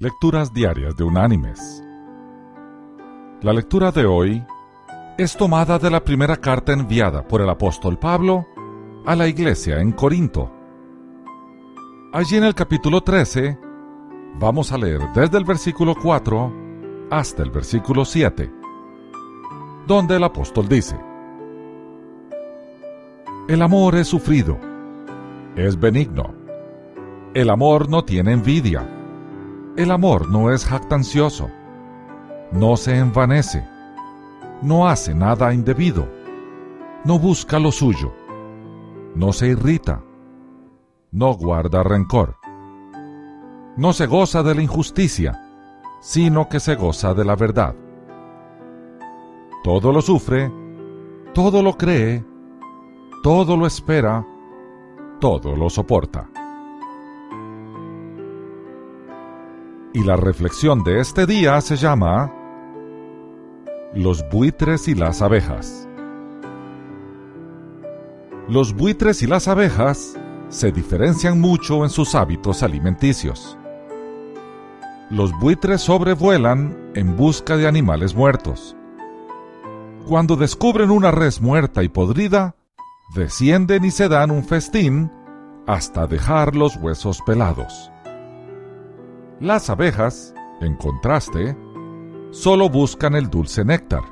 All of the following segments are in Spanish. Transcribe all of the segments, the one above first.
Lecturas Diarias de Unánimes. La lectura de hoy es tomada de la primera carta enviada por el apóstol Pablo a la iglesia en Corinto. Allí en el capítulo 13 vamos a leer desde el versículo 4 hasta el versículo 7, donde el apóstol dice, El amor es sufrido, es benigno, el amor no tiene envidia el amor no es jactancioso, no se envanece, no hace nada indebido, no busca lo suyo, no se irrita, no guarda rencor, no se goza de la injusticia, sino que se goza de la verdad. Todo lo sufre, todo lo cree, todo lo espera, todo lo soporta. Y la reflexión de este día se llama Los buitres y las abejas. Los buitres y las abejas se diferencian mucho en sus hábitos alimenticios. Los buitres sobrevuelan en busca de animales muertos. Cuando descubren una res muerta y podrida, descienden y se dan un festín hasta dejar los huesos pelados. Las abejas, en contraste, solo buscan el dulce néctar.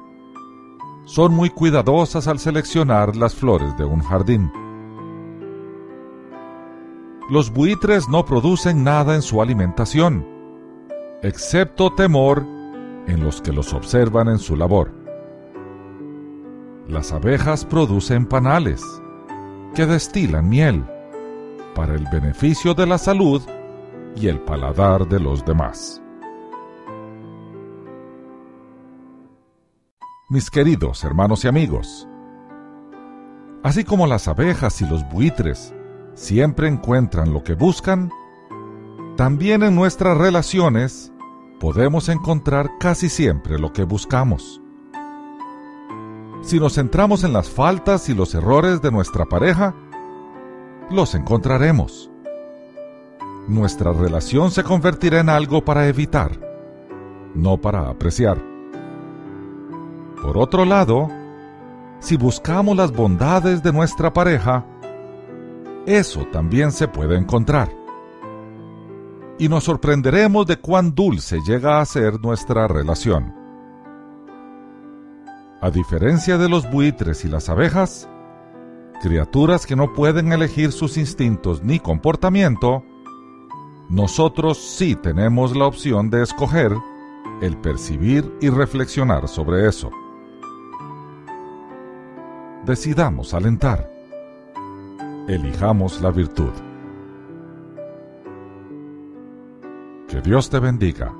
Son muy cuidadosas al seleccionar las flores de un jardín. Los buitres no producen nada en su alimentación, excepto temor en los que los observan en su labor. Las abejas producen panales, que destilan miel, para el beneficio de la salud y el paladar de los demás. Mis queridos hermanos y amigos, así como las abejas y los buitres siempre encuentran lo que buscan, también en nuestras relaciones podemos encontrar casi siempre lo que buscamos. Si nos centramos en las faltas y los errores de nuestra pareja, los encontraremos nuestra relación se convertirá en algo para evitar, no para apreciar. Por otro lado, si buscamos las bondades de nuestra pareja, eso también se puede encontrar. Y nos sorprenderemos de cuán dulce llega a ser nuestra relación. A diferencia de los buitres y las abejas, criaturas que no pueden elegir sus instintos ni comportamiento, nosotros sí tenemos la opción de escoger el percibir y reflexionar sobre eso. Decidamos alentar. Elijamos la virtud. Que Dios te bendiga.